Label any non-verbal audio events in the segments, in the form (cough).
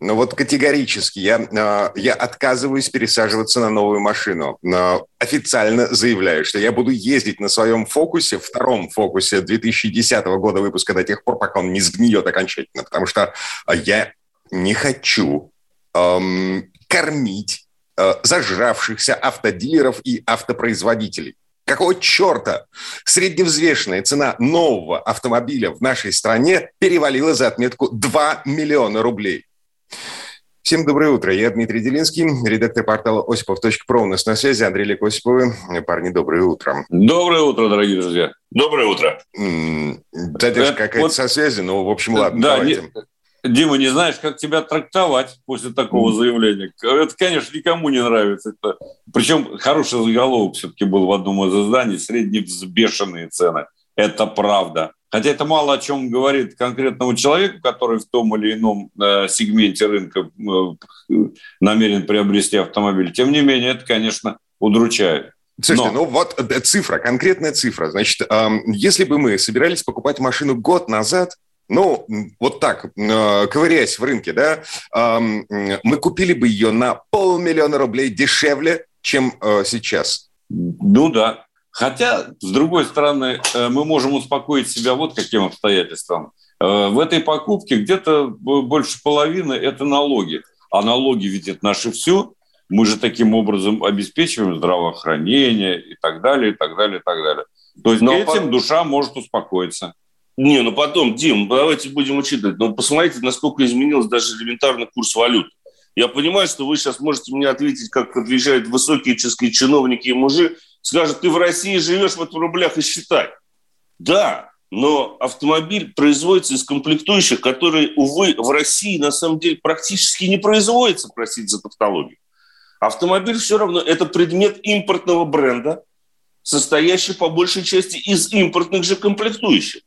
Но вот категорически я, а, я отказываюсь пересаживаться на новую машину. Но официально заявляю, что я буду ездить на своем фокусе, втором фокусе 2010 года выпуска до тех пор, пока он не сгниет окончательно. Потому что а, я не хочу эм, кормить э, зажравшихся автодилеров и автопроизводителей. Какого черта средневзвешенная цена нового автомобиля в нашей стране перевалила за отметку 2 миллиона рублей? Всем доброе утро. Я Дмитрий Делинский, редактор портала осипов.про. У нас на связи Андрей Лек Осиповы. Парни, доброе утро. Доброе утро, дорогие друзья. Доброе утро. Задержка какая-то вот, со связи, но, в общем, ладно, да, давайте. Не, Дима, не знаешь, как тебя трактовать после такого заявления. Это, конечно, никому не нравится. Это, причем хороший заголовок все-таки был в одном из изданий «Средневзбешенные цены». Это правда. Хотя это мало о чем говорит конкретному человеку, который в том или ином э, сегменте рынка э, намерен приобрести автомобиль. Тем не менее, это, конечно, удручает. Слушайте, Но... ну вот э, цифра, конкретная цифра. Значит, если бы мы собирались покупать машину год назад, ну, вот так, ковыряясь в рынке, да, мы купили бы ее на полмиллиона рублей дешевле, чем сейчас. Ну да, Хотя, с другой стороны, э, мы можем успокоить себя вот каким обстоятельством. Э, в этой покупке где-то больше половины – это налоги. А налоги ведь это наше все. Мы же таким образом обеспечиваем здравоохранение и так далее, и так далее, и так далее. То есть Но этим по... душа может успокоиться. Не, ну потом, Дим, давайте будем учитывать. Но посмотрите, насколько изменился даже элементарный курс валют. Я понимаю, что вы сейчас можете мне ответить, как отвечают высокие чешские чиновники и мужи, скажут, ты в России живешь вот в рублях и считай. Да, но автомобиль производится из комплектующих, которые, увы, в России на самом деле практически не производятся, простите за тавтологию. Автомобиль все равно это предмет импортного бренда, состоящий по большей части из импортных же комплектующих.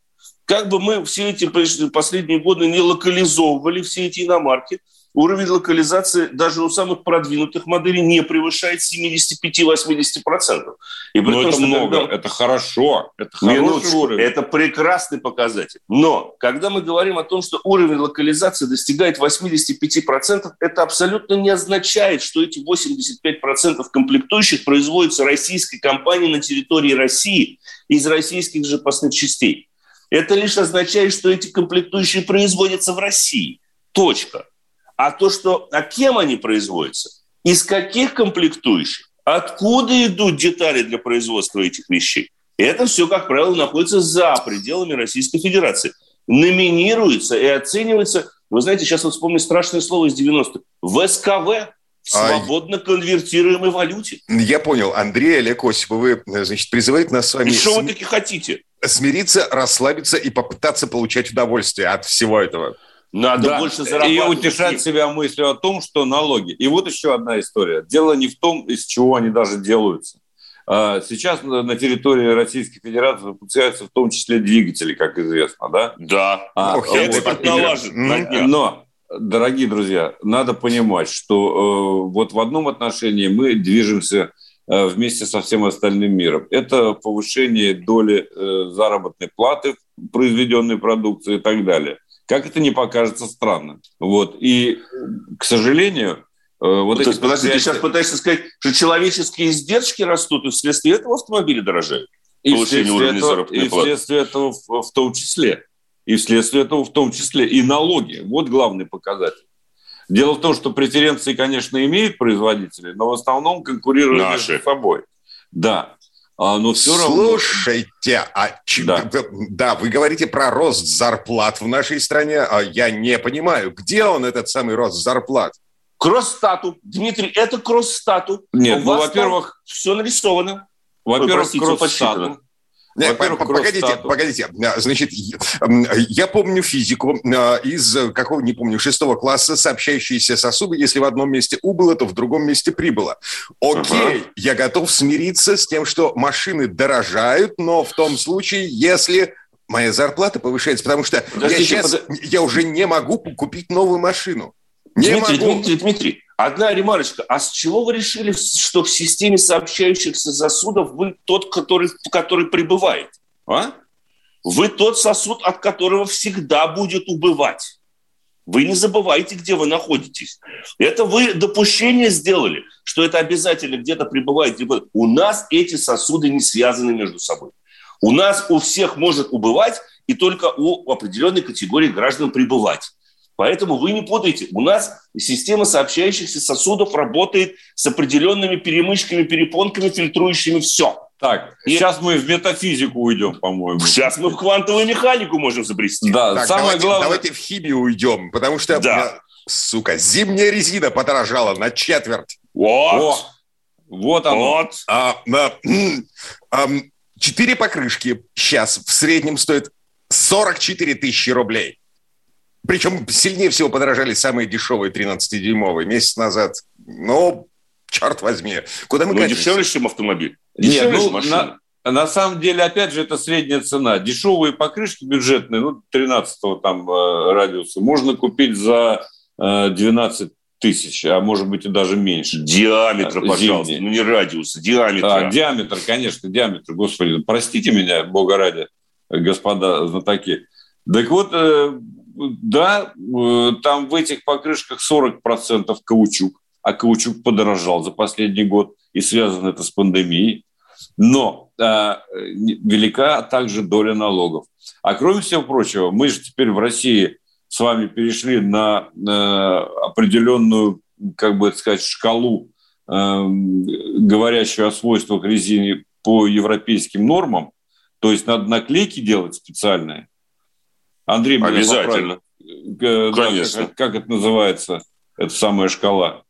Как бы мы все эти последние годы не локализовывали все эти иномарки – уровень локализации даже у самых продвинутых моделей не превышает 75-80%. И Но том, это много, когда... это хорошо, это хороший уровень. Это прекрасный показатель. Но когда мы говорим о том, что уровень локализации достигает 85%, это абсолютно не означает, что эти 85% комплектующих производятся российской компанией на территории России из российских же запасных частей. Это лишь означает, что эти комплектующие производятся в России. Точка а то, что, а кем они производятся, из каких комплектующих, откуда идут детали для производства этих вещей. Это все, как правило, находится за пределами Российской Федерации. Номинируется и оценивается, вы знаете, сейчас вот вспомню страшное слово из 90-х, ВСКВ, в свободно конвертируемой валюте. Я понял. Андрей Олег Осипов, вы, значит, призываете нас с вами... И что вы таки хотите? Смириться, расслабиться и попытаться получать удовольствие от всего этого. Надо да. больше зарабатывать. И утешать себя мыслью о том, что налоги. И вот еще одна история. Дело не в том, из чего они даже делаются. А, сейчас на территории Российской Федерации выпускаются в том числе двигатели, как известно, да? Да. А, ну, экспорт налажен. Но, дорогие друзья, надо понимать, что э, вот в одном отношении мы движемся э, вместе со всем остальным миром. Это повышение доли э, заработной платы в произведенной продукции и так далее как это не покажется странным. Вот. И, к сожалению, э, вот ну, есть, подожди, ты сейчас пытаешься сказать, что человеческие издержки растут, и вследствие этого автомобили дорожают? И вследствие этого, и вследствие этого в, в том числе. И вследствие этого в том числе и налоги. Вот главный показатель. Дело в том, что преференции, конечно, имеют производители, но в основном конкурируют Наши. между собой. Да. А, но все Слушайте, равно... а да. да, вы говорите про рост зарплат в нашей стране, а я не понимаю, где он, этот самый рост зарплат? Кросс-стату. Дмитрий, это кросс-стату. Нет, ну, во-первых... Все нарисовано. Во-первых, кросс-стату. Нет, погодите, погодите. Значит, я помню физику а, из какого, не помню, шестого класса, сообщающиеся сосуды, если в одном месте убыло, то в другом месте прибыло. Окей, ага. я готов смириться с тем, что машины дорожают, но в том случае, если моя зарплата повышается, потому что я сейчас под... я уже не могу купить новую машину. Не Дмитрий, могу. Дмитрий, Дмитрий, одна ремарочка. А с чего вы решили, что в системе сообщающихся сосудов вы тот, который, который пребывает? А? Вы тот сосуд, от которого всегда будет убывать. Вы не забывайте, где вы находитесь. Это вы допущение сделали, что это обязательно где-то пребывает. У нас эти сосуды не связаны между собой. У нас у всех может убывать, и только у определенной категории граждан пребывать. Поэтому вы не путайте. У нас система сообщающихся сосудов работает с определенными перемычками, перепонками, фильтрующими все. Так, и... сейчас мы в метафизику уйдем, по-моему. Сейчас мы в квантовую механику можем забрести. Да, так, самое давайте, главное... Давайте в химию уйдем, потому что, да. сука, зимняя резина подорожала на четверть. Вот. О, вот оно. Вот. А, на, а, четыре покрышки сейчас в среднем стоят 44 тысячи рублей. Причем сильнее всего подорожали самые дешевые 13-дюймовые месяц назад. Ну, черт возьми. Куда мы ну, дешевле, чем автомобиль. Нет, ну, на, на самом деле, опять же, это средняя цена. Дешевые покрышки бюджетные, ну, 13 там э, радиуса, можно купить за 12 э, тысяч, а может быть и даже меньше. Диаметр, Зимний. пожалуйста, ну не радиуса, диаметр. А, диаметр, конечно, диаметр, господи, простите меня, бога ради, господа знатоки. Так вот, э, да, там в этих покрышках 40% каучук, а каучук подорожал за последний год, и связано это с пандемией. Но э, велика также доля налогов. А кроме всего прочего, мы же теперь в России с вами перешли на э, определенную, как бы сказать, шкалу, э, говорящую о свойствах резины по европейским нормам. То есть надо наклейки делать специальные. Андрей, обязательно. Конечно. Да, как, как это называется? Это самая шкала.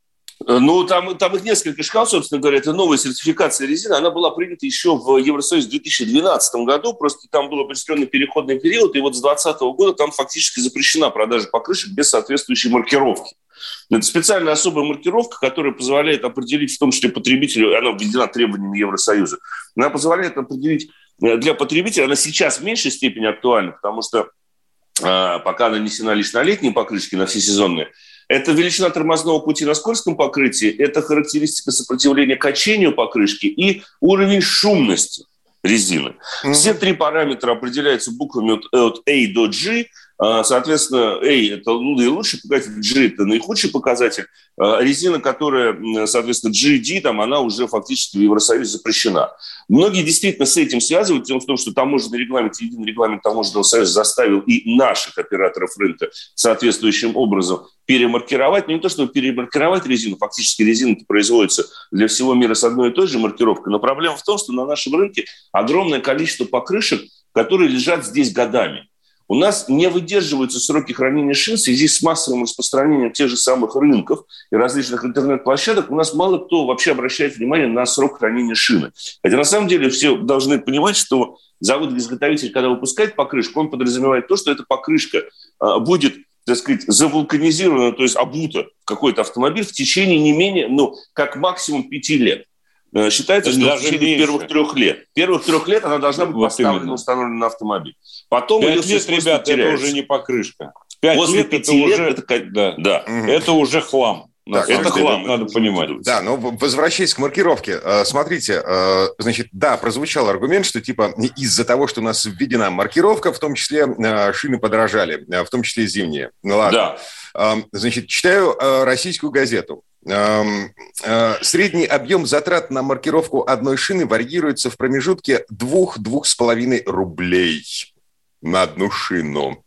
Э, ну, там, там их несколько шкал, собственно говоря. Это новая сертификация резины. Она была принята еще в Евросоюзе в 2012 году. Просто там был определенный переходный период. И вот с 2020 года там фактически запрещена продажа покрышек без соответствующей маркировки. Это специальная особая маркировка, которая позволяет определить, в том числе потребителю, она введена требованиями Евросоюза, она позволяет определить э, для потребителя, она сейчас в меньшей степени актуальна, потому что пока нанесена лишь на летние покрышки, на всесезонные, это величина тормозного пути на скользком покрытии, это характеристика сопротивления качению покрышки и уровень шумности резины. Mm-hmm. Все три параметра определяются буквами от, от A до G – а, соответственно, A – это наилучший показатель, G – это наихудший показатель. А, резина, которая, соответственно, GD, там, она уже фактически в Евросоюзе запрещена. Многие действительно с этим связывают, тем в том, что таможенный регламент, единый регламент таможенного союза заставил и наших операторов рынка соответствующим образом перемаркировать, но не то, чтобы перемаркировать резину, фактически резина производится для всего мира с одной и той же маркировкой, но проблема в том, что на нашем рынке огромное количество покрышек, которые лежат здесь годами. У нас не выдерживаются сроки хранения шин в связи с массовым распространением тех же самых рынков и различных интернет-площадок. У нас мало кто вообще обращает внимание на срок хранения шины. Хотя на самом деле все должны понимать, что завод-изготовитель, когда выпускает покрышку, он подразумевает то, что эта покрышка а, будет так сказать, завулканизирована, то есть обута в какой-то автомобиль в течение не менее, ну, как максимум пяти лет. Э, считается, что в течение первых трех лет. Первых трех лет она должна быть вот поставлена, установлена на автомобиль. Потом Пять лет, ребят, это уже не покрышка. Пять После лет пяти это лет уже, это, да, да. Угу. это уже хлам. Так, это хлам, надо понимать. Да, но возвращаясь к маркировке. Э, смотрите, э, значит, да, прозвучал аргумент, что типа из-за того, что у нас введена маркировка, в том числе шины подорожали, в том числе зимние. Ну ладно. Да. Значит, читаю российскую газету. Э, средний объем затрат на маркировку одной шины варьируется в промежутке 2-2,5 рублей на одну шину.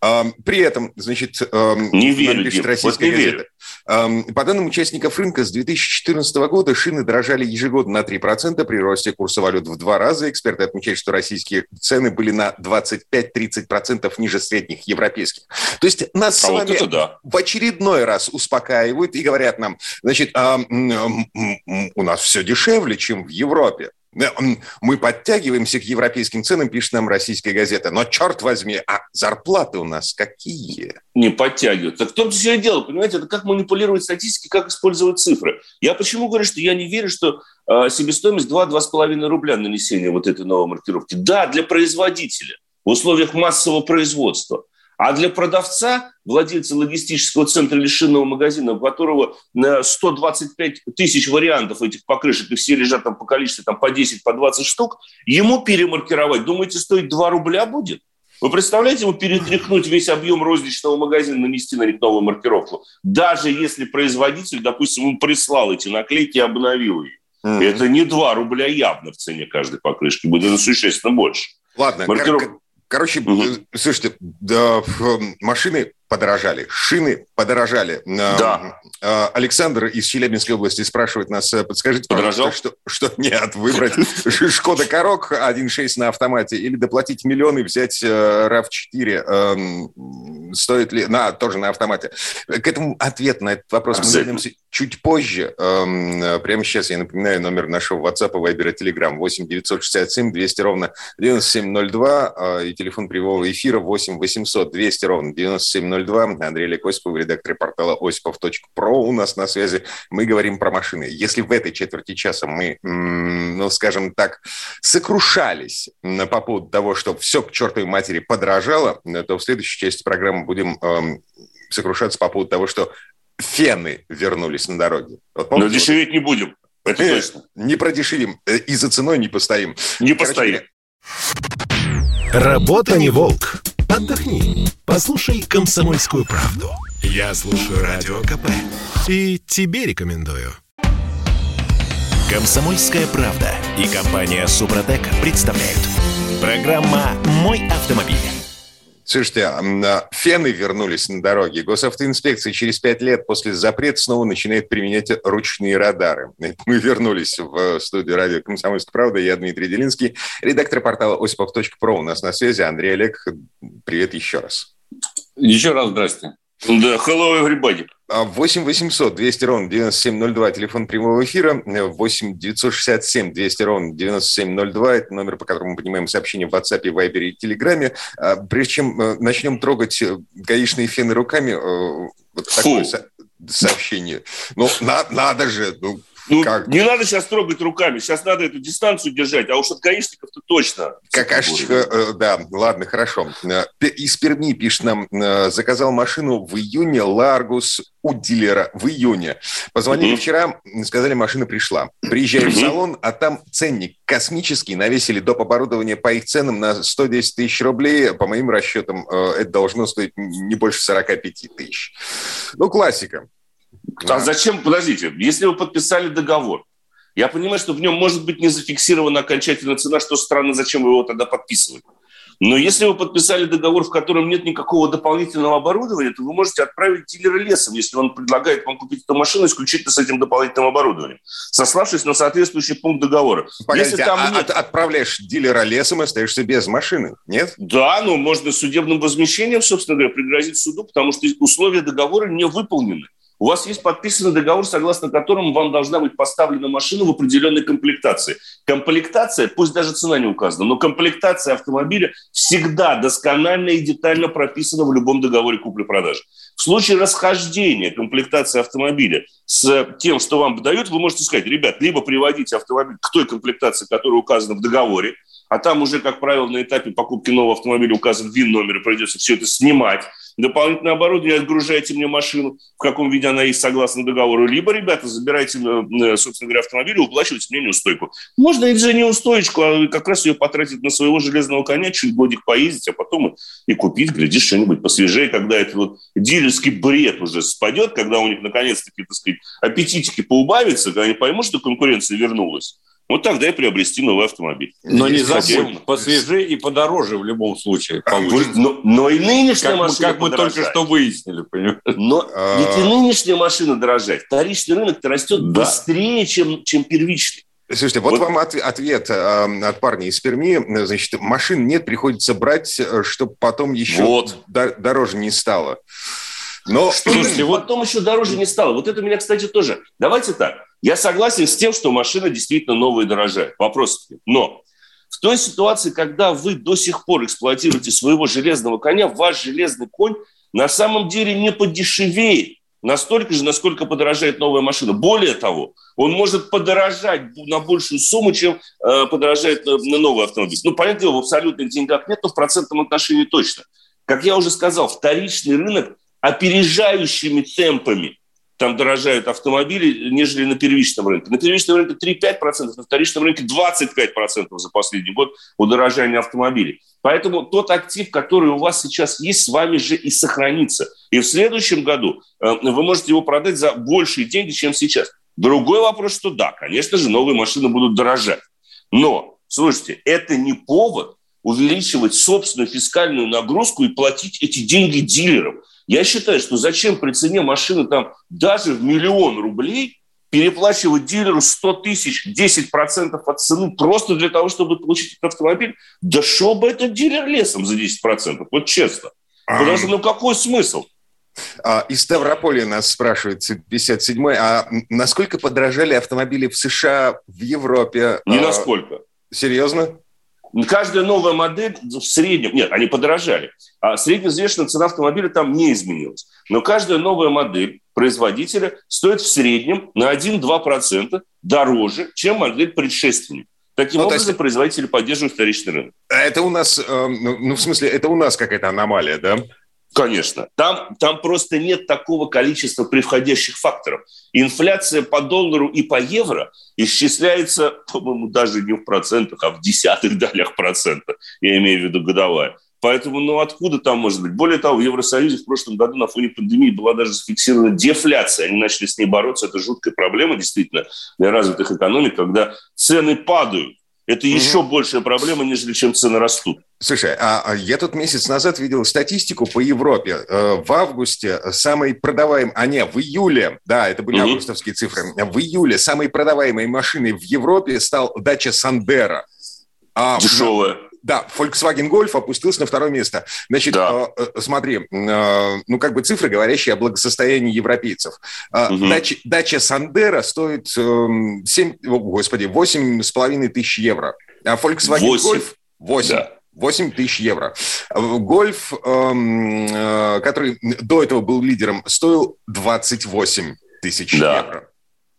При этом, значит, не верю, пишет российская вот не газета. Верю. По данным участников рынка, с 2014 года шины дорожали ежегодно на 3%, при росте курса валют в два раза. Эксперты отмечают, что российские цены были на 25-30% ниже средних европейских. То есть нас а с вами вот да. в очередной раз успокаивают и говорят нам, значит, у нас все дешевле, чем в Европе. Мы подтягиваемся к европейским ценам, пишет нам российская газета. Но, черт возьми, а зарплаты у нас какие? Не подтягиваются. Так в том все дело, понимаете, это как манипулировать статистикой, как использовать цифры. Я почему говорю, что я не верю, что э, себестоимость 2-2,5 рубля нанесения вот этой новой маркировки. Да, для производителя. в условиях массового производства. А для продавца, владельца логистического центра или шинного магазина, у которого 125 тысяч вариантов этих покрышек, и все лежат там по количеству там, по 10, по 20 штук, ему перемаркировать, думаете, стоит 2 рубля будет? Вы представляете, ему перетряхнуть весь объем розничного магазина, нанести на них новую маркировку, даже если производитель, допустим, ему прислал эти наклейки и обновил их. Mm-hmm. Это не 2 рубля явно в цене каждой покрышки, будет существенно больше. Ладно, Маркиров... кор- короче, угу. слушайте, да, машины подорожали, шины подорожали. Да. А, Александр из Челябинской области спрашивает нас, э, подскажите, Подорожал? что, что (laughs) нет, выбрать Шкода Корок 1.6 на автомате или доплатить миллион и взять RAV4, эм, стоит ли, на, тоже на автомате. К этому ответ на этот вопрос мы вернемся чуть позже. Эм, прямо сейчас я напоминаю номер нашего WhatsApp, Viber и Telegram 8 967 200 ровно 9702 э, и телефон прямого эфира 8 800 200 ровно 9702 02. Андрей Олег Осипов, редактор портала осипов.про у нас на связи. Мы говорим про машины. Если в этой четверти часа мы, ну, скажем так, сокрушались по поводу того, что все к чертовой матери подорожало, то в следующей части программы будем эм, сокрушаться по поводу того, что фены вернулись на дороге. Вот, Но дешеветь не будем. Это э, точно. Не продешевим. Э, и за ценой не постоим. Не постоим. Работа не волк. Отдохни. Послушай «Комсомольскую правду». Я слушаю Радио КП. И тебе рекомендую. «Комсомольская правда» и компания «Супротек» представляют. Программа «Мой автомобиль». Слушайте, а, фены вернулись на дороге. Госавтоинспекция через пять лет после запрета снова начинает применять ручные радары. (laughs) Мы вернулись в студию радио «Комсомольская правда». Я Дмитрий Делинский, редактор портала осипов.про. У нас на связи Андрей Олег. Привет еще раз. Еще раз здрасте. Да, hello everybody. 8 800 200 ровно 9702, телефон прямого эфира. 8 967 200 ровно 9702, это номер, по которому мы понимаем сообщения в WhatsApp, Viber и Телеграме. А, прежде чем э, начнем трогать э, гаишные фены руками, э, вот такое сообщение. Ну, на, надо же, ну, ну, как? не надо сейчас трогать руками, сейчас надо эту дистанцию держать, а уж от гаишников-то точно. Какашечка, э, да, ладно, хорошо. Э, из Перми пишет нам, э, заказал машину в июне, Ларгус у дилера в июне. Позвонили угу. вчера, сказали, машина пришла. Приезжаю угу. в салон, а там ценник космический, навесили доп. оборудование по их ценам на 110 тысяч рублей. По моим расчетам, это должно стоить не больше 45 тысяч. Ну, классика. А зачем, подождите, если вы подписали договор, я понимаю, что в нем может быть не зафиксирована окончательная цена, что странно, зачем вы его тогда подписывать. Но если вы подписали договор, в котором нет никакого дополнительного оборудования, то вы можете отправить дилера лесом, если он предлагает вам купить эту машину исключительно с этим дополнительным оборудованием, сославшись на соответствующий пункт договора. Погодите, если там а, нет... отправляешь дилера лесом и остаешься без машины, нет? Да, но можно судебным возмещением, собственно говоря, пригрозить суду, потому что условия договора не выполнены. У вас есть подписанный договор, согласно которому вам должна быть поставлена машина в определенной комплектации. Комплектация, пусть даже цена не указана, но комплектация автомобиля всегда досконально и детально прописана в любом договоре купли-продажи. В случае расхождения комплектации автомобиля с тем, что вам дают, вы можете сказать, ребят, либо приводите автомобиль к той комплектации, которая указана в договоре, а там уже, как правило, на этапе покупки нового автомобиля указан ВИН-номер, и придется все это снимать. Дополнительное оборудование, отгружаете мне машину, в каком виде она есть согласно договору. Либо, ребята, забирайте, э, собственно говоря, автомобиль и уплачивайте мне неустойку. Можно и же неустойку, а как раз ее потратить на своего железного коня, чуть годик поездить, а потом и купить, глядишь, что-нибудь посвежее, когда этот вот дилерский бред уже спадет, когда у них наконец-таки, так сказать, аппетитики поубавятся, когда они поймут, что конкуренция вернулась вот тогда и приобрести новый автомобиль. Но не забудь, посвежее и подороже в любом случае а, но, но и нынешняя как машина Как мы только что выяснили, понимаете? Но а... ведь и нынешняя машина дорожает. Вторичный рынок-то растет да. быстрее, чем, чем первичный. Слушайте, вот, вот вам от, ответ э, от парня из Перми. Значит, машин нет, приходится брать, э, чтобы потом еще вот. до, дороже не стало. Но... (clears throat) Слушайте, вот... потом еще дороже не стало. Вот это меня, кстати, тоже. Давайте так. Я согласен с тем, что машина действительно новая дорожает. Вопрос. Но в той ситуации, когда вы до сих пор эксплуатируете своего железного коня, ваш железный конь на самом деле не подешевеет. настолько же, насколько подорожает новая машина. Более того, он может подорожать на большую сумму, чем э, подорожает на, на новый автомобиль. Ну, понятное дело, в абсолютных деньгах нет, но в процентном отношении точно. Как я уже сказал, вторичный рынок опережающими темпами там дорожают автомобили, нежели на первичном рынке. На первичном рынке 3-5%, на вторичном рынке 25% за последний год удорожания автомобилей. Поэтому тот актив, который у вас сейчас есть, с вами же и сохранится. И в следующем году э, вы можете его продать за большие деньги, чем сейчас. Другой вопрос, что да, конечно же, новые машины будут дорожать. Но, слушайте, это не повод увеличивать собственную фискальную нагрузку и платить эти деньги дилерам. Я считаю, что зачем при цене машины там даже в миллион рублей переплачивать дилеру 100 тысяч, 10% от цены просто для того, чтобы получить этот автомобиль? Да шел бы этот дилер лесом за 10%, вот честно. Потому что, ну какой смысл? А, из Ставрополя нас спрашивает 57-й, а насколько подорожали автомобили в США, в Европе? Не насколько. Серьезно? Каждая новая модель в среднем, нет, они подорожали, а средневзвешенная цена автомобиля там не изменилась. Но каждая новая модель производителя стоит в среднем на 1-2% дороже, чем модель предшественника. Таким ну, образом, есть... производители поддерживают вторичный рынок. Это у нас, э, ну, в смысле, это у нас какая-то аномалия, да? Конечно. Там, там просто нет такого количества приходящих факторов. Инфляция по доллару и по евро исчисляется, по-моему, даже не в процентах, а в десятых долях процента. Я имею в виду годовая. Поэтому, ну, откуда там может быть? Более того, в Евросоюзе в прошлом году на фоне пандемии была даже зафиксирована дефляция. Они начали с ней бороться. Это жуткая проблема, действительно, для развитых экономик, когда цены падают это угу. еще большая проблема, нежели чем цены растут. Слушай, а, а я тут месяц назад видел статистику по Европе. Э, в августе самый продаваемый, а не, в июле, да, это были угу. августовские цифры, в июле самой продаваемой машиной в Европе стал дача Сандера. А, Дешевая да, Volkswagen Golf опустился на второе место. Значит, да. э, э, смотри, э, ну как бы цифры, говорящие о благосостоянии европейцев. Э, угу. дача, дача Сандера стоит э, 7, о, господи, 8,5 тысяч евро. А Volkswagen 8. Golf 8. Да. 8 тысяч евро. Гольф, эм, э, который до этого был лидером, стоил 28 тысяч да. евро.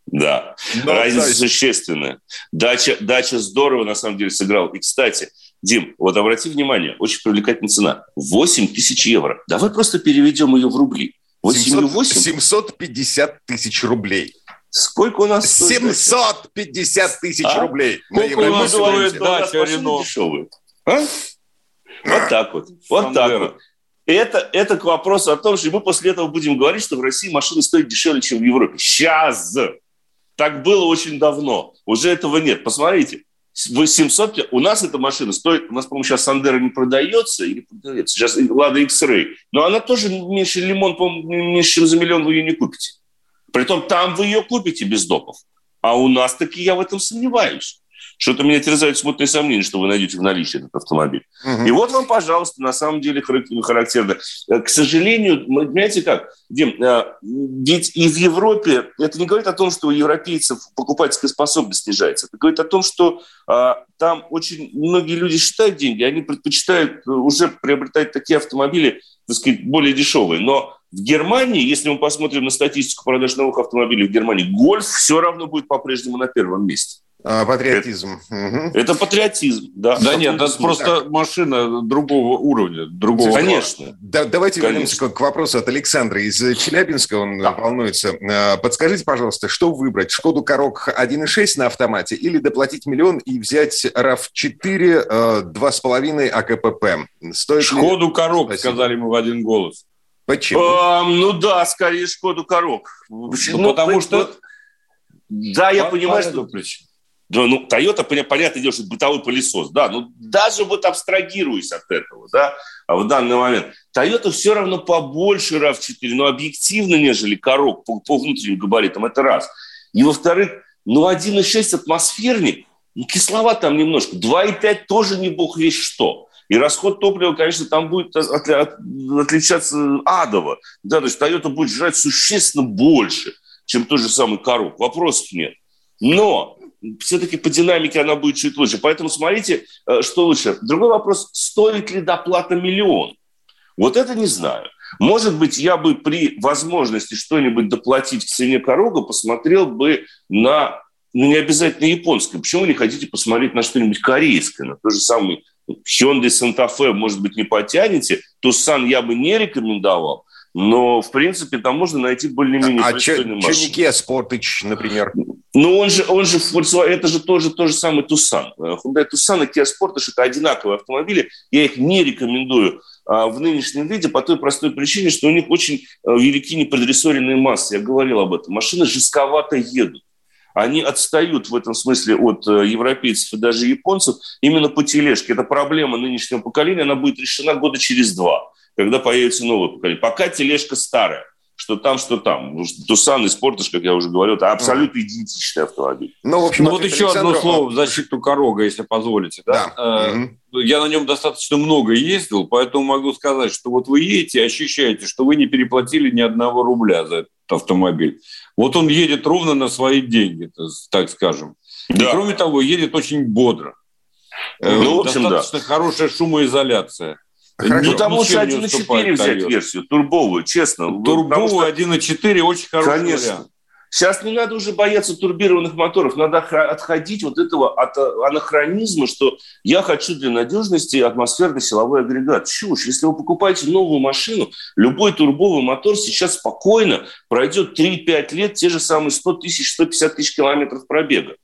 Да, Но, разница да. существенная. Дача, дача здорово, на самом деле, сыграл. И, кстати, Дим, вот обрати внимание, очень привлекательная цена. 8 тысяч евро. Давай просто переведем ее в рубли. 700, 750 тысяч рублей. Сколько у нас 750 тысяч а? рублей. Сколько у нас стоит дача Рено? А? Вот так вот. Вот так вот. Это, это к вопросу о том, что мы после этого будем говорить, что в России машины стоят дешевле, чем в Европе. Сейчас! Так было очень давно. Уже этого нет. Посмотрите, 800, у нас эта машина стоит, у нас, по-моему, сейчас Сандера не продается или продается, сейчас Лада X-Ray, но она тоже меньше лимон, по-моему, меньше, чем за миллион вы ее не купите. Притом там вы ее купите без допов. А у нас таки я в этом сомневаюсь. Что-то меня терзают смутные сомнения, что вы найдете в наличии этот автомобиль. Угу. И вот вам, пожалуйста, на самом деле характерно. Э, к сожалению, понимаете как, Дим, э, ведь и в Европе это не говорит о том, что у европейцев покупательская способность снижается. Это говорит о том, что а, там очень многие люди считают деньги, они предпочитают уже приобретать такие автомобили, так сказать, более дешевые. Но в Германии, если мы посмотрим на статистику продаж новых автомобилей в Германии, гольф все равно будет по-прежнему на первом месте. А, патриотизм. Это, это патриотизм, да. Да нет, это просто так. машина другого уровня, другого Конечно. Да, давайте Конечно. вернемся к, к вопросу от Александра из Челябинска, он да. волнуется. А, подскажите, пожалуйста, что выбрать? Шкоду Корок 1.6 на автомате или доплатить миллион и взять RAV4 2.5 АКПП? Стоит Шкоду ли... Корок, Спасибо. сказали мы в один голос. Почему? А, ну да, скорее Шкоду Корок. Ну, ну, потому что... Да, я понимаю, что... Причину. Да, ну, Toyota, понятное дело, что бытовой пылесос, да, но даже вот абстрагируясь от этого, да, а в данный момент, Toyota все равно побольше RAV4, но объективно, нежели Корок по, по внутренним габаритам, это раз. И во-вторых, ну, 1,6 атмосферник, ну, кисловат там немножко, 2,5 тоже не бог весь что. И расход топлива, конечно, там будет от, от, отличаться адово. Да, то есть Toyota будет жрать существенно больше, чем тот же самый Корок. Вопросов нет. Но все-таки по динамике она будет чуть лучше. Поэтому смотрите, э, что лучше. Другой вопрос, стоит ли доплата миллион? Вот это не знаю. Может быть, я бы при возможности что-нибудь доплатить к цене Корога посмотрел бы на, ну, не обязательно японское. Почему вы не хотите посмотреть на что-нибудь корейское, на то же самое Hyundai Santa Fe, может быть, не потянете, Тусан я бы не рекомендовал, но, в принципе, там можно найти более-менее А что не Kia Sportage, например? Ну, он же, он же, это же тоже то же самый Тусан. Hyundai Tucson и Kia Sportage – это одинаковые автомобили. Я их не рекомендую а, в нынешнем виде по той простой причине, что у них очень а, велики неподрессоренные массы. Я говорил об этом. Машины жестковато едут. Они отстают в этом смысле от э, европейцев и даже японцев именно по тележке. Это проблема нынешнего поколения, она будет решена года через два, когда появится новое поколение. Пока тележка старая что там, что там. Тусан и Спортаж, как я уже говорил, это абсолютно идентичный автомобиль. Ну, в общем, ну вот еще Александров... одно слово в защиту Корога, если позволите. Да? Да. Mm-hmm. Я на нем достаточно много ездил, поэтому могу сказать, что вот вы едете и ощущаете, что вы не переплатили ни одного рубля за этот автомобиль. Вот он едет ровно на свои деньги, так скажем. Да. И кроме того, едет очень бодро. Э, ну, в общем, Достаточно да. хорошая шумоизоляция. Хорошо. Ну, там лучше 1.4 взять версию, турбовую, честно. Турбовую 1.4 очень хороший Конечно. вариант. Сейчас не надо уже бояться турбированных моторов, надо отходить от этого от анахронизма, что я хочу для надежности атмосферный силовой агрегат. Чушь. Если вы покупаете новую машину, любой турбовый мотор сейчас спокойно пройдет 3-5 лет, те же самые 100 тысяч, 150 тысяч километров пробега.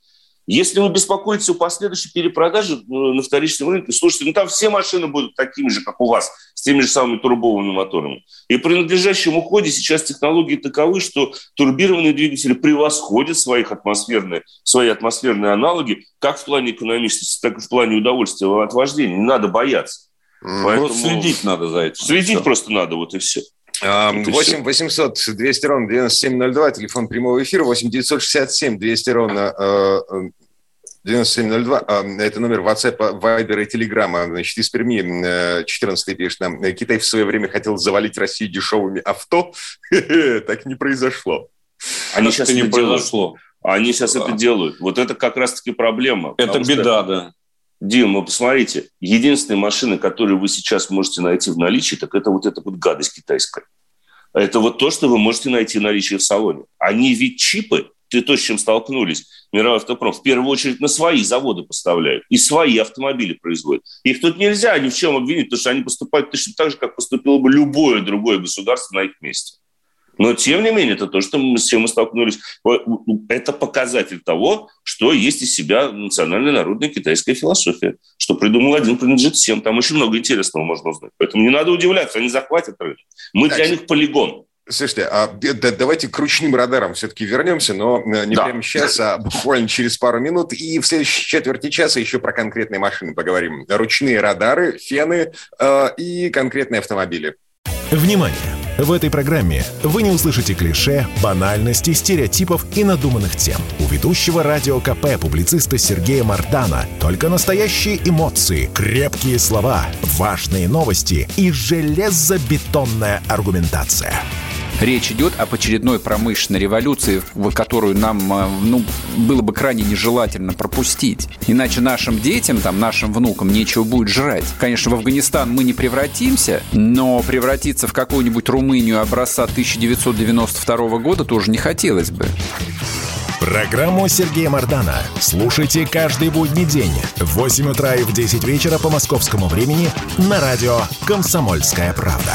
Если вы беспокоитесь о последующей перепродаже э, на вторичном рынке, слушайте, ну там все машины будут такими же, как у вас, с теми же самыми турбованными моторами. И при надлежащем уходе сейчас технологии таковы, что турбированные двигатели превосходят своих атмосферные, свои атмосферные аналоги как в плане экономичности, так и в плане удовольствия от вождения. Не надо бояться. Поэтому... Просто следить надо за этим. Следить все. просто надо, вот и все. 8 800 200 ровно 9702, телефон прямого эфира, 8 967 200 ровно 9702, а, это номер WhatsApp, Viber и Telegram. Значит, из Перми 14 пишет нам, Китай в свое время хотел завалить Россию дешевыми авто. (laughs) Так не произошло. Они сейчас не произошло. Они сейчас это делают. Вот это как раз-таки проблема. Это беда, да. Дим, вы посмотрите, единственные машины, которые вы сейчас можете найти в наличии, так это вот эта вот гадость китайская. Это вот то, что вы можете найти в наличии в салоне. Они ведь чипы, ты то, с чем столкнулись, мировой автопром, в первую очередь на свои заводы поставляют и свои автомобили производят. Их тут нельзя ни в чем обвинить, потому что они поступают точно так же, как поступило бы любое другое государство на их месте. Но, тем не менее, это то, что мы, с чем мы столкнулись. Это показатель того, что есть из себя национальная народная китайская философия. Что придумал один, принадлежит всем. Там очень много интересного можно узнать. Поэтому не надо удивляться, они захватят рынок. Мы так, для них полигон. Слушайте, а давайте к ручным радарам все-таки вернемся, но э, не да. прямо сейчас, а буквально через пару минут. И в следующей четверти часа еще про конкретные машины поговорим. Ручные радары, фены э, и конкретные автомобили. Внимание! В этой программе вы не услышите клише, банальности, стереотипов и надуманных тем. У ведущего радио КП публициста Сергея Мардана только настоящие эмоции, крепкие слова, важные новости и железобетонная аргументация. Речь идет об очередной промышленной революции, которую нам э, ну, было бы крайне нежелательно пропустить. Иначе нашим детям, там, нашим внукам нечего будет жрать. Конечно, в Афганистан мы не превратимся, но превратиться в какую-нибудь Румынию образца 1992 года тоже не хотелось бы. Программу Сергея Мардана слушайте каждый будний день в 8 утра и в 10 вечера по московскому времени на радио «Комсомольская правда».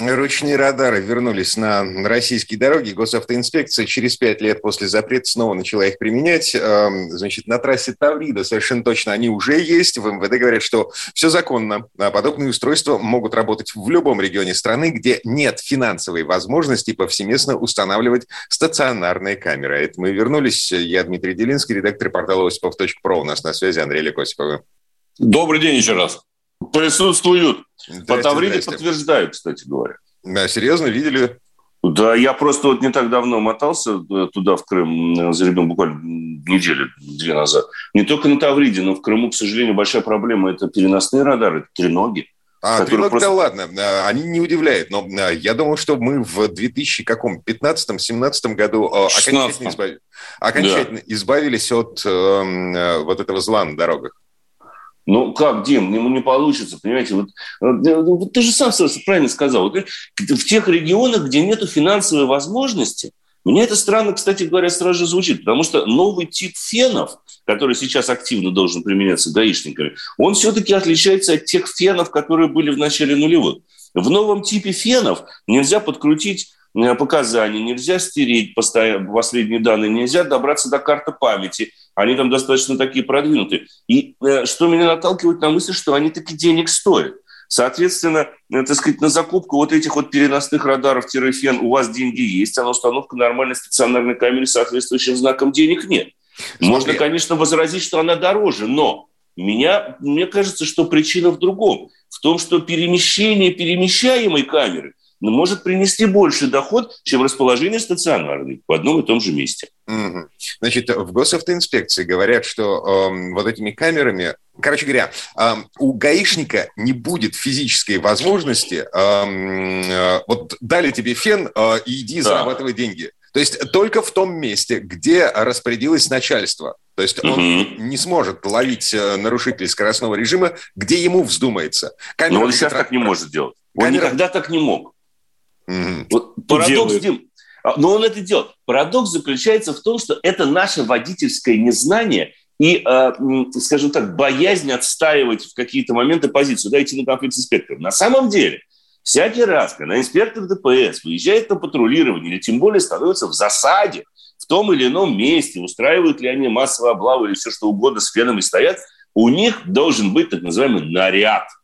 Ручные радары вернулись на российские дороги. Госавтоинспекция через пять лет после запрета снова начала их применять. Эм, значит, на трассе Таврида совершенно точно они уже есть. В МВД говорят, что все законно. А подобные устройства могут работать в любом регионе страны, где нет финансовой возможности повсеместно устанавливать стационарные камеры. Это мы вернулись. Я Дмитрий Делинский, редактор портала осипов.про. У нас на связи Андрей Лекосипов. Добрый день еще раз. Присутствуют. По Тавриде подтверждают, кстати говоря. Да, серьезно, видели? Да, я просто вот не так давно мотался э, туда, в Крым, за ребенком буквально неделю, две назад. Не только на Тавриде, но в Крыму, к сожалению, большая проблема – это переносные радары, это треноги. А, тренок, просто... да ладно, а, они не удивляют, но я думал, что мы в 2015-17 году 16 окончательно, избав... окончательно да. избавились от э, вот этого зла на дорогах. Ну как, Дим, ему не получится, понимаете? Вот, вот ты же сам правильно сказал. Вот, в тех регионах, где нет финансовой возможности, мне это странно, кстати говоря, сразу же звучит, потому что новый тип фенов, который сейчас активно должен применяться гаишниками, он все-таки отличается от тех фенов, которые были в начале нулевых. В новом типе фенов нельзя подкрутить э, показания, нельзя стереть последние данные, нельзя добраться до карты памяти. Они там достаточно такие продвинутые. И э, что меня наталкивает на мысль, что они таки денег стоят. Соответственно, э, так сказать, на закупку вот этих вот переносных радаров-фен у вас деньги есть, а на установку нормальной стационарной камеры с соответствующим знаком денег нет. Можно, конечно, возразить, что она дороже, но меня, мне кажется, что причина в другом. В том, что перемещение перемещаемой камеры может принести больше доход, чем расположение стационарной в одном и том же месте. Значит, в госавтоинспекции говорят, что э, вот этими камерами, короче говоря, э, у гаишника не будет физической возможности, э, э, вот дали тебе фен, э, иди да. зарабатывай деньги. То есть только в том месте, где распорядилось начальство. То есть он угу. не сможет ловить э, нарушителей скоростного режима, где ему вздумается. Камера Но он сейчас так не может делать. Он Камера... никогда так не мог. Угу. Вот парадокс, Дим, а, но он это делает. Парадокс заключается в том, что это наше водительское незнание и, э, скажем так, боязнь отстаивать в какие-то моменты позицию, да, идти на конфликт с инспектором. На самом деле, всякий раз, когда инспектор ДПС выезжает на патрулирование или тем более становится в засаде в том или ином месте, устраивают ли они массовые облавы или все что угодно с фенами стоят, у них должен быть так называемый наряд –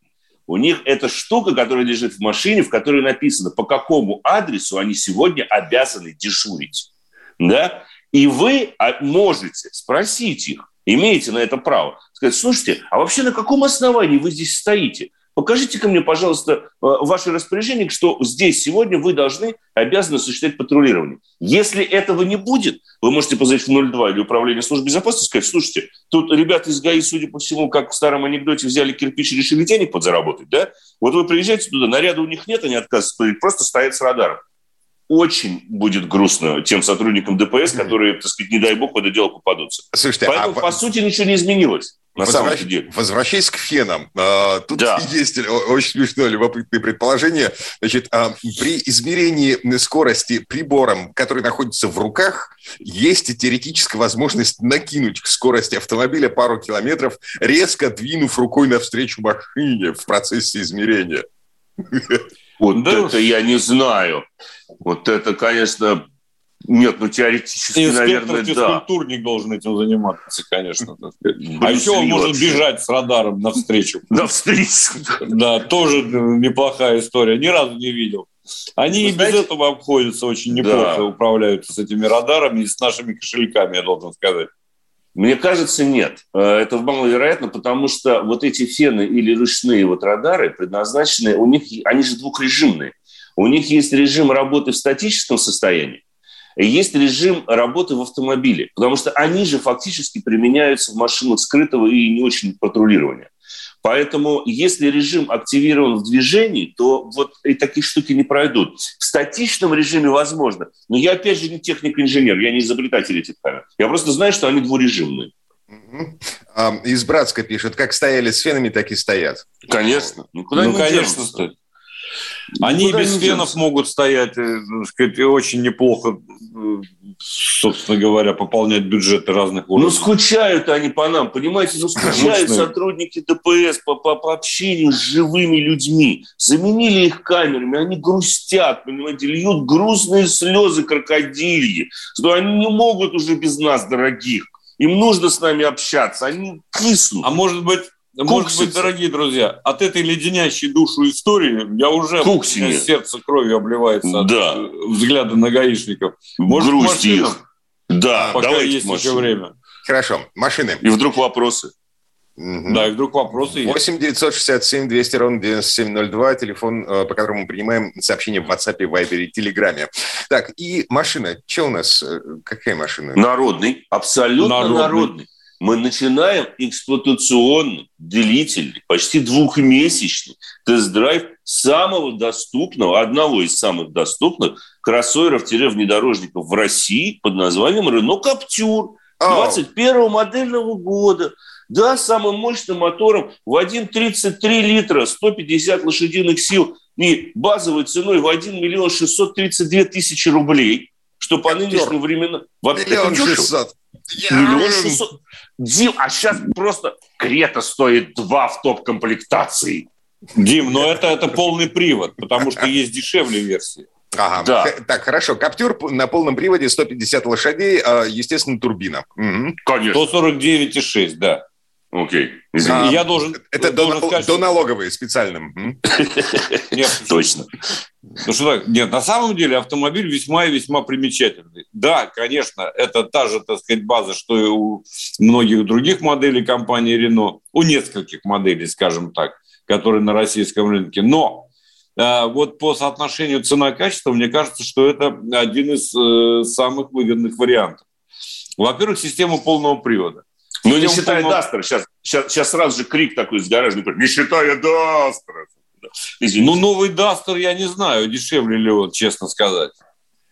у них это штука, которая лежит в машине, в которой написано, по какому адресу они сегодня обязаны дежурить. Да? И вы а, можете спросить их, имеете на это право, сказать, слушайте, а вообще на каком основании вы здесь стоите? Покажите-ка мне, пожалуйста, э, ваше распоряжение, что здесь сегодня вы должны, обязаны осуществлять патрулирование. Если этого не будет, вы можете позвонить в 02 или Управление службы безопасности и сказать, слушайте, тут ребята из ГАИ, судя по всему, как в старом анекдоте, взяли кирпич и решили денег подзаработать, да? Вот вы приезжаете туда, наряда у них нет, они отказываются, просто стоят с радаром очень будет грустно тем сотрудникам ДПС, которые, так сказать, не дай бог, в это дело попадутся. Слушайте, Поэтому, а... по сути, ничего не изменилось. На Возвращ... самом деле. Возвращаясь к фенам, а, тут да. (laughs) есть очень смешное, любопытное предположение. Значит, а, при измерении скорости прибором, который находится в руках, есть теоретическая возможность накинуть к скорости автомобиля пару километров, резко двинув рукой навстречу машине в процессе измерения. (laughs) Вот да. это я не знаю. Вот это, конечно, нет, ну теоретически, Инспектор, наверное, физкультурник да. должен этим заниматься, конечно. (laughs) А еще он может бежать с радаром навстречу. (laughs) Навстречу. Да, тоже неплохая история. Ни разу не видел. Они и без этого обходятся очень неплохо, управляются с этими радарами и с нашими кошельками, я должен сказать. Мне кажется, нет. Э, это маловероятно, потому что вот эти фены или ручные вот радары предназначены, у них, они же двухрежимные. У них есть режим работы в статическом состоянии, и есть режим работы в автомобиле, потому что они же фактически применяются в машинах скрытого и не очень патрулирования. Поэтому если режим активирован в движении, то вот и такие штуки не пройдут. В статичном режиме возможно. Но я, опять же, не техник-инженер, я не изобретатель этих камер. Я просто знаю, что они двурежимные. Из Братска пишет, как стояли с фенами, так и стоят. Конечно. Никуда ну, не конечно, стоят. Они Куда без фенов денутся? могут стоять, э, сказать, очень неплохо, э, собственно говоря, пополнять бюджеты разных уровней. Ну, скучают они по нам, понимаете? Ну, скучают сотрудники ДПС по, по, по общению с живыми людьми. Заменили их камерами, они грустят, понимаете, льют грустные слезы крокодильи, что они не могут уже без нас, дорогих. Им нужно с нами общаться, они киснут. А может быть, может быть, дорогие друзья, от этой леденящей душу истории я уже сердце кровью обливается да. от взгляда на гаишников. Может, Грусть их. Да, пока давайте есть еще время. Хорошо, машины. И вдруг вопросы. Угу. Да, и вдруг вопросы 8 967 200 ровно 9702, телефон, э, по которому мы принимаем сообщения в WhatsApp, Viber и Телеграме. Так, и машина. Что у нас? Э, какая машина? Народный, абсолютно народный. народный. Мы начинаем эксплуатационный, длительный, почти двухмесячный тест-драйв самого доступного, одного из самых доступных кроссоверов-внедорожников в России под названием «Рено Каптюр» 21 модельного года. Да, самым мощным мотором в 1,33 литра, 150 лошадиных сил и базовой ценой в 1 миллион 632 тысячи рублей, что по нынешним временам... Миллион шестьсот. Миллион шестьсот. Дим, а сейчас просто Крета стоит два в топ-комплектации. Дим, но это, это полный привод, потому что есть дешевле версии. Ага. Да. Так, хорошо. Каптюр на полном приводе 150 лошадей, а, естественно, турбина. Угу. Конечно. 149,6, да. Окей. Извини. А, я должен, это должен до, сказать, до налоговые специальным. Нет, (laughs) точно. Ну что так? Нет, на самом деле автомобиль весьма и весьма примечательный. Да, конечно, это та же, так сказать, база, что и у многих других моделей компании Renault, у нескольких моделей, скажем так, которые на российском рынке. Но э, вот по соотношению цена-качество, мне кажется, что это один из э, самых выгодных вариантов. Во-первых, система полного привода. Ну, не считая полного... Дастера. Сейчас, сейчас, сейчас сразу же крик такой из гаража. Не считая Дастера. Извините. Ну, новый Дастер, я не знаю, дешевле ли он, честно сказать.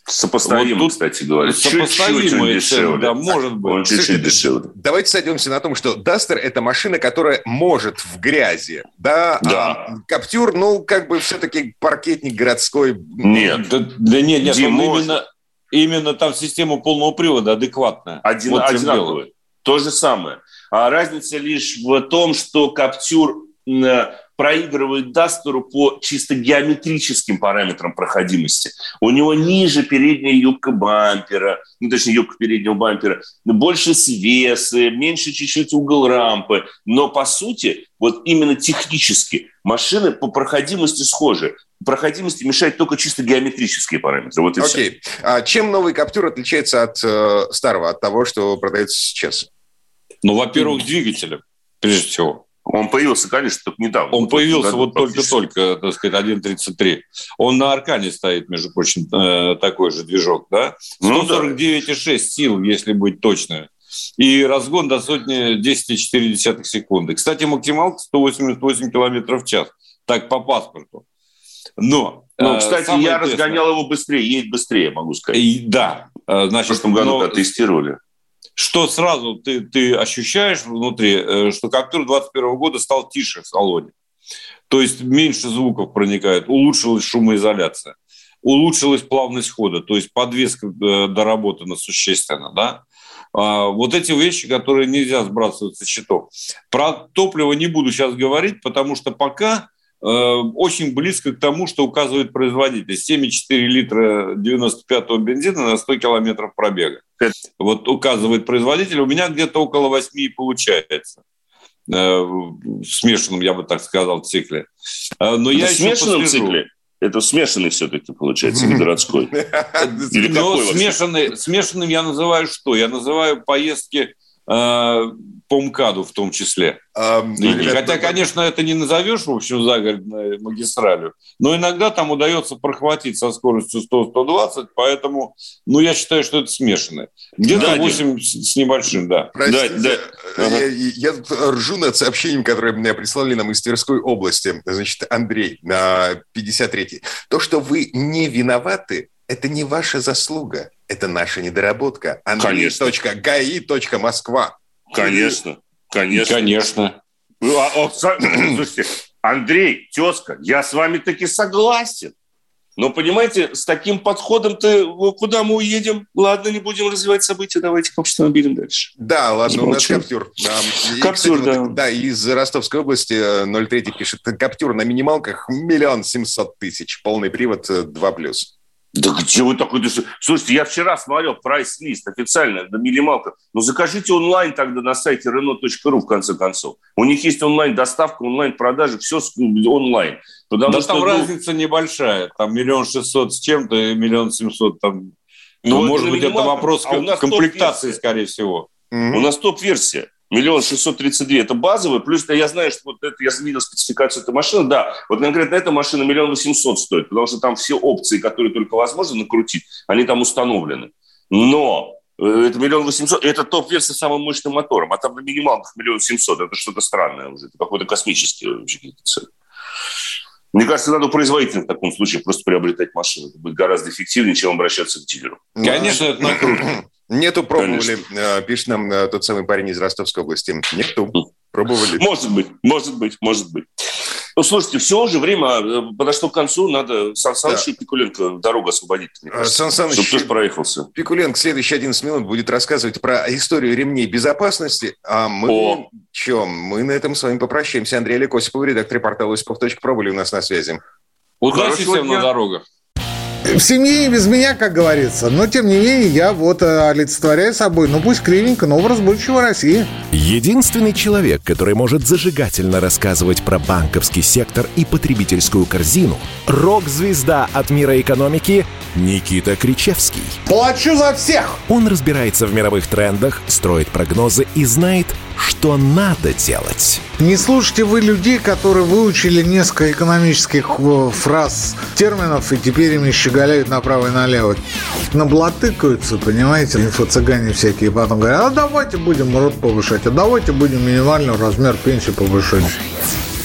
Сопоставимо, вот тут кстати говоря. Сопоставимо, дешевле. Да, может быть. Он чуть-чуть дешевле. Давайте сойдемся на том, что Дастер – это машина, которая может в грязи. Да, да. А Каптюр, ну, как бы все-таки паркетник городской. Нет. Да, да нет, нет, Дим, именно, именно там система полного привода адекватная. Один, вот одинаковая. То же самое. А разница лишь в том, что Каптюр проигрывает Дастеру по чисто геометрическим параметрам проходимости. У него ниже передняя юбка бампера, ну, точнее, юбка переднего бампера, больше свесы, меньше чуть-чуть угол рампы. Но, по сути, вот именно технически машины по проходимости схожи. Проходимости мешают только чисто геометрические параметры. Вот и Окей. Все. А чем новый Каптюр отличается от э, старого, от того, что продается сейчас? Ну, во-первых, двигателем, прежде всего. Он появился, конечно, только недавно. Он появился вот только-только, так сказать, 1.33. Он на Аркане стоит, между прочим, э, такой же движок, да? 149,6 ну, сил, если быть точным. И разгон до сотни 10,4 секунды. Кстати, максималка 188 километров в час. Так, по паспорту. Но, ну, кстати, я разгонял его быстрее, едет быстрее, могу сказать. И, да. Э, значит, в прошлом году но... тестировали что сразу ты, ты ощущаешь внутри, э, что Каптюр 21 года стал тише в салоне. То есть меньше звуков проникает, улучшилась шумоизоляция, улучшилась плавность хода, то есть подвеска э, доработана существенно, да. А, вот эти вещи, которые нельзя сбрасывать со счетов. Про топливо не буду сейчас говорить, потому что пока э, очень близко к тому, что указывает производитель. 7,4 литра 95-го бензина на 100 километров пробега вот указывает производитель, у меня где-то около 8 получается э, в смешанном, я бы так сказал, цикле. Э, но Это я в смешанном цикле? Это смешанный все-таки получается, городской. (laughs) Но смешанный, смешанным я называю что? Я называю поездки э, по МКАДу в том числе. А, и, хотя, конечно, это не назовешь, в общем, загородной магистралью, но иногда там удается прохватить со скоростью 100-120, поэтому, ну, я считаю, что это смешанное. Где-то да, 8 нет. с небольшим, да. Простите, да, да. Я, я, я ржу над сообщением, которое мне прислали нам из Тверской области. Значит, Андрей, на 53-й. То, что вы не виноваты, это не ваша заслуга, это наша недоработка. Андрей.гаи.москва. Конечно, конечно. Конечно. Ну, а, (clears throat) слушайте, Андрей, тезка, я с вами таки согласен. Но, понимаете, с таким подходом ты куда мы уедем? Ладно, не будем развивать события, давайте к автомобилям дальше. Да, ладно, у нас Каптюр. Каптюр, кстати, да. Вот, да, из Ростовской области 03 э, пишет, Каптюр на минималках миллион семьсот тысяч, полный привод 2+. Э, да где вы такой... Слушайте, я вчера смотрел прайс-лист официально на Милималка. Ну, закажите онлайн тогда на сайте renault.ru, в конце концов. У них есть онлайн-доставка, онлайн-продажи, все онлайн. Потому да что, там ну... разница небольшая. Там миллион шестьсот с чем-то и миллион семьсот там... Ну, ну может быть, это вопрос а комплектации, скорее всего. Mm-hmm. У нас топ-версия. Миллион шестьсот тридцать две – это базовый, плюс я знаю, что вот это, я видел спецификацию этой машины, да, вот конкретно эта машина миллион восемьсот стоит, потому что там все опции, которые только возможно накрутить, они там установлены. Но Это миллион восемьсот. Это топ-версия с самым мощным мотором. А там на минималках миллион семьсот. Это что-то странное уже. Это какой-то космический вообще цены. Мне кажется, надо производительно в таком случае просто приобретать машину. Это будет гораздо эффективнее, чем обращаться к дилеру. Конечно, это накрутка. Нету, пробовали, Конечно. пишет нам тот самый парень из Ростовской области. Нету, пробовали. Может быть, может быть, может быть. Ну, слушайте, все уже время э, подошло к концу. Надо Сан Саныч да. и Пикуленко дорогу освободить, мне кажется, Сан Саныч, чтобы тоже проехался. Пикуленко следующие 11 минут будет рассказывать про историю ремней безопасности. А мы, О. чем? Мы на этом с вами попрощаемся. Андрей Олег Осипов, редактор портала Осипов.про были у нас на связи. Удачи всем на дорогах. В семье не без меня, как говорится. Но, тем не менее, я вот э, олицетворяю собой, ну пусть кривенько, но образ будущего России. Единственный человек, который может зажигательно рассказывать про банковский сектор и потребительскую корзину – рок-звезда от мира экономики Никита Кричевский. Плачу за всех! Он разбирается в мировых трендах, строит прогнозы и знает, что надо делать. Не слушайте вы людей, которые выучили несколько экономических э, фраз, терминов, и теперь ими щеголяют направо и налево. Наблатыкаются, понимаете, инфо-цыгане всякие, потом говорят, а давайте будем рот повышать, а давайте будем минимальный размер пенсии повышать.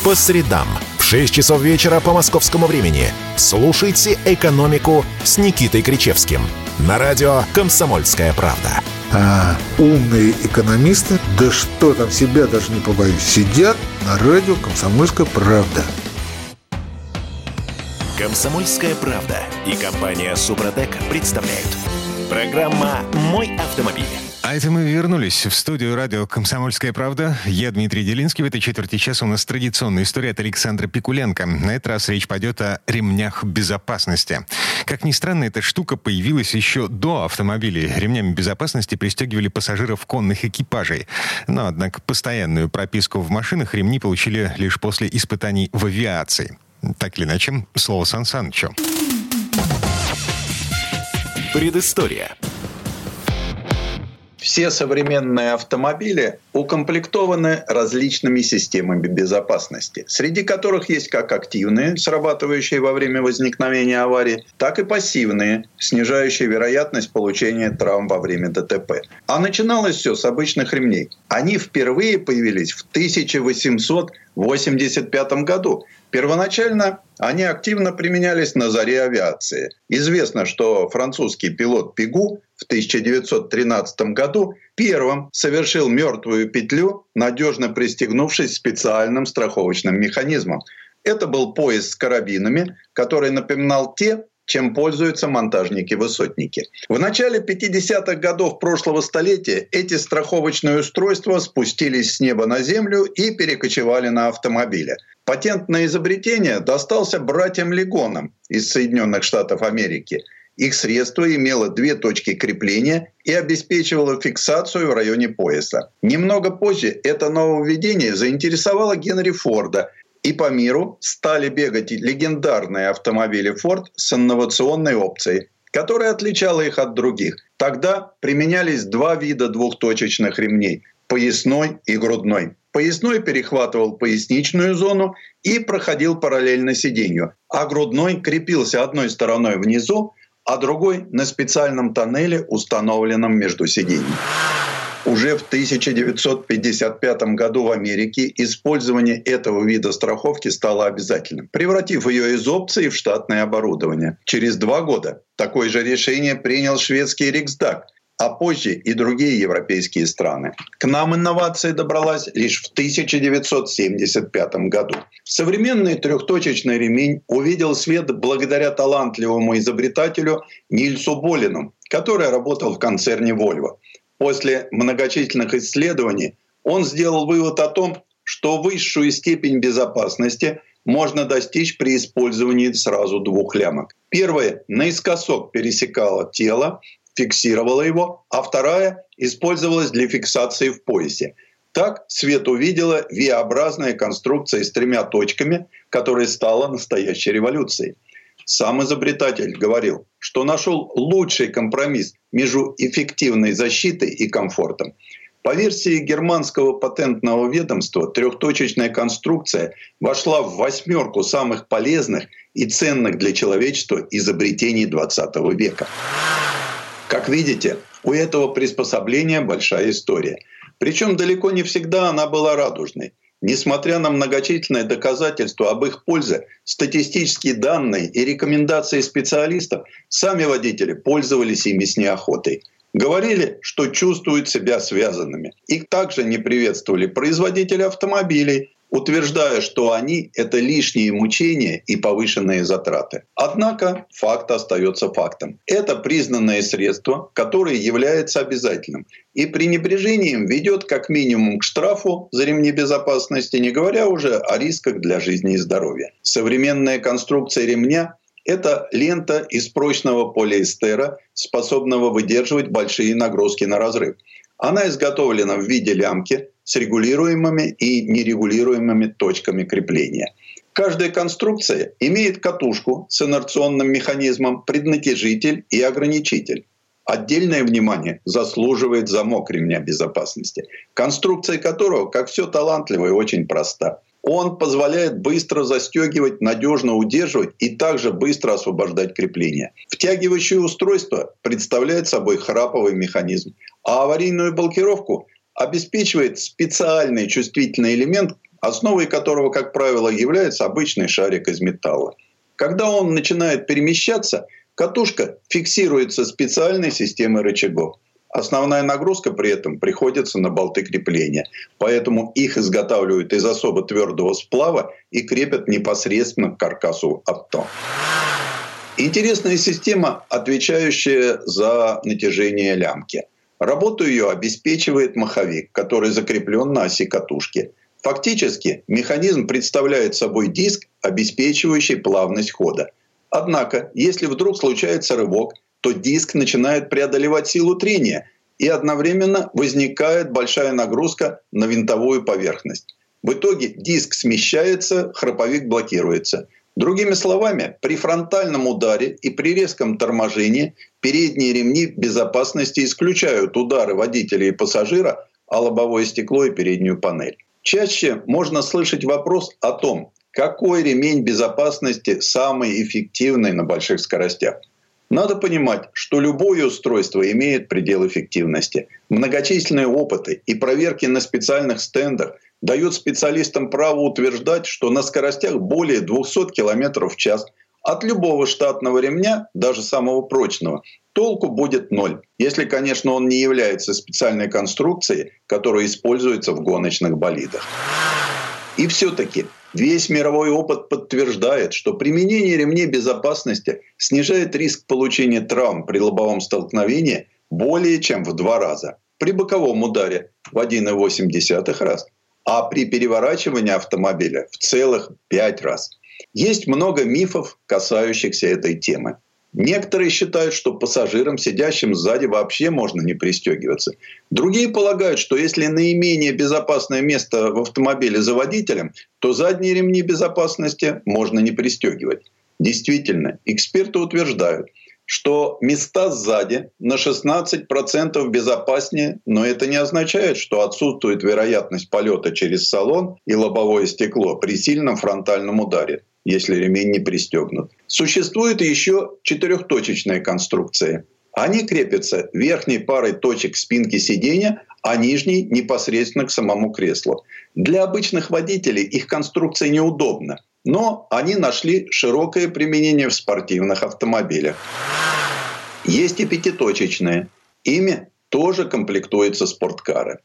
По средам в 6 часов вечера по московскому времени слушайте «Экономику» с Никитой Кричевским на радио «Комсомольская правда» а, умные экономисты, да что там, себя даже не побоюсь, сидят на радио «Комсомольская правда». «Комсомольская правда» и компания «Супротек» представляют. Программа «Мой автомобиль». А это мы вернулись в студию радио «Комсомольская правда». Я Дмитрий Делинский. В этой четверти часа у нас традиционная история от Александра Пикуленко. На этот раз речь пойдет о ремнях безопасности. Как ни странно, эта штука появилась еще до автомобилей. Ремнями безопасности пристегивали пассажиров конных экипажей. Но, однако, постоянную прописку в машинах ремни получили лишь после испытаний в авиации. Так или иначе, слово Сан Санычу. Предыстория. Все современные автомобили укомплектованы различными системами безопасности, среди которых есть как активные, срабатывающие во время возникновения аварии, так и пассивные, снижающие вероятность получения травм во время ДТП. А начиналось все с обычных ремней. Они впервые появились в 1885 году Первоначально они активно применялись на заре авиации. Известно, что французский пилот Пигу в 1913 году первым совершил мертвую петлю, надежно пристегнувшись специальным страховочным механизмом. Это был пояс с карабинами, который напоминал те, чем пользуются монтажники-высотники. В начале 50-х годов прошлого столетия эти страховочные устройства спустились с неба на землю и перекочевали на автомобили. Патент на изобретение достался братьям Легонам из Соединенных Штатов Америки. Их средство имело две точки крепления и обеспечивало фиксацию в районе пояса. Немного позже это нововведение заинтересовало Генри Форда, и по миру стали бегать легендарные автомобили Ford с инновационной опцией, которая отличала их от других. Тогда применялись два вида двухточечных ремней – поясной и грудной. Поясной перехватывал поясничную зону и проходил параллельно сиденью, а грудной крепился одной стороной внизу, а другой на специальном тоннеле, установленном между сиденьями. Уже в 1955 году в Америке использование этого вида страховки стало обязательным, превратив ее из опции в штатное оборудование. Через два года такое же решение принял шведский Риксдаг, а позже и другие европейские страны. К нам инновация добралась лишь в 1975 году. Современный трехточечный ремень увидел свет благодаря талантливому изобретателю Нильсу Болину, который работал в концерне Volvo. После многочисленных исследований он сделал вывод о том, что высшую степень безопасности можно достичь при использовании сразу двух лямок. Первая наискосок пересекала тело, фиксировала его, а вторая использовалась для фиксации в поясе. Так свет увидела V-образная конструкция с тремя точками, которая стала настоящей революцией. Сам изобретатель говорил, что нашел лучший компромисс между эффективной защитой и комфортом. По версии германского патентного ведомства, трехточечная конструкция вошла в восьмерку самых полезных и ценных для человечества изобретений 20 века. Как видите, У этого приспособления большая история. Причем далеко не всегда она была радужной. Несмотря на многочисленные доказательства об их пользе, статистические данные и рекомендации специалистов, сами водители пользовались ими с неохотой. Говорили, что чувствуют себя связанными. Их также не приветствовали производители автомобилей, утверждая, что они – это лишние мучения и повышенные затраты. Однако факт остается фактом. Это признанное средство, которое является обязательным. И пренебрежение им ведет как минимум к штрафу за ремни безопасности, не говоря уже о рисках для жизни и здоровья. Современная конструкция ремня это лента из прочного полиэстера, способного выдерживать большие нагрузки на разрыв. Она изготовлена в виде лямки с регулируемыми и нерегулируемыми точками крепления. Каждая конструкция имеет катушку с инерционным механизмом, преднатяжитель и ограничитель. Отдельное внимание заслуживает замок ремня безопасности, конструкция которого, как все талантливо и очень проста. Он позволяет быстро застегивать, надежно удерживать и также быстро освобождать крепление. Втягивающее устройство представляет собой храповый механизм, а аварийную блокировку обеспечивает специальный чувствительный элемент, основой которого, как правило, является обычный шарик из металла. Когда он начинает перемещаться, катушка фиксируется специальной системой рычагов. Основная нагрузка при этом приходится на болты крепления. Поэтому их изготавливают из особо твердого сплава и крепят непосредственно к каркасу авто. Интересная система, отвечающая за натяжение лямки. Работу ее обеспечивает маховик, который закреплен на оси катушки. Фактически механизм представляет собой диск, обеспечивающий плавность хода. Однако, если вдруг случается рывок, то диск начинает преодолевать силу трения, и одновременно возникает большая нагрузка на винтовую поверхность. В итоге диск смещается, храповик блокируется. Другими словами, при фронтальном ударе и при резком торможении передние ремни безопасности исключают удары водителя и пассажира, а лобовое стекло и переднюю панель. Чаще можно слышать вопрос о том, какой ремень безопасности самый эффективный на больших скоростях. Надо понимать, что любое устройство имеет предел эффективности. Многочисленные опыты и проверки на специальных стендах дают специалистам право утверждать, что на скоростях более 200 км в час от любого штатного ремня, даже самого прочного, толку будет ноль. Если, конечно, он не является специальной конструкцией, которая используется в гоночных болидах. И все-таки Весь мировой опыт подтверждает, что применение ремней безопасности снижает риск получения травм при лобовом столкновении более чем в два раза. При боковом ударе в 1,8 раз, а при переворачивании автомобиля в целых 5 раз. Есть много мифов, касающихся этой темы. Некоторые считают, что пассажирам, сидящим сзади, вообще можно не пристегиваться. Другие полагают, что если наименее безопасное место в автомобиле за водителем, то задние ремни безопасности можно не пристегивать. Действительно, эксперты утверждают, что места сзади на 16% безопаснее, но это не означает, что отсутствует вероятность полета через салон и лобовое стекло при сильном фронтальном ударе если ремень не пристегнут. Существует еще четырехточечная конструкция. Они крепятся верхней парой точек спинки сиденья, а нижней непосредственно к самому креслу. Для обычных водителей их конструкция неудобна, но они нашли широкое применение в спортивных автомобилях. Есть и пятиточечные. Ими тоже комплектуются спорткары.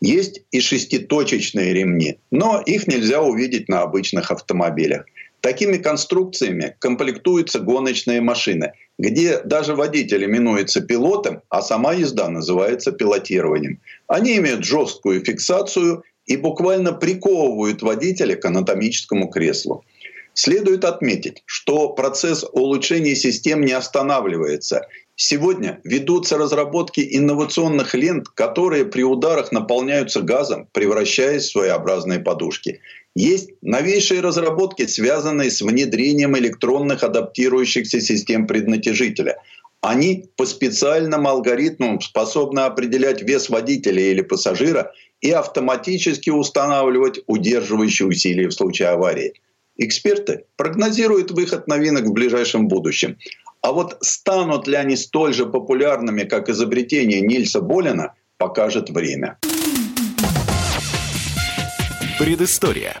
Есть и шеститочечные ремни, но их нельзя увидеть на обычных автомобилях. Такими конструкциями комплектуются гоночные машины, где даже водитель именуется пилотом, а сама езда называется пилотированием. Они имеют жесткую фиксацию и буквально приковывают водителя к анатомическому креслу. Следует отметить, что процесс улучшения систем не останавливается. Сегодня ведутся разработки инновационных лент, которые при ударах наполняются газом, превращаясь в своеобразные подушки. Есть новейшие разработки, связанные с внедрением электронных адаптирующихся систем преднатяжителя. Они по специальным алгоритмам способны определять вес водителя или пассажира и автоматически устанавливать удерживающие усилия в случае аварии. Эксперты прогнозируют выход новинок в ближайшем будущем. А вот станут ли они столь же популярными, как изобретение Нильса Болина, покажет время. Предыстория.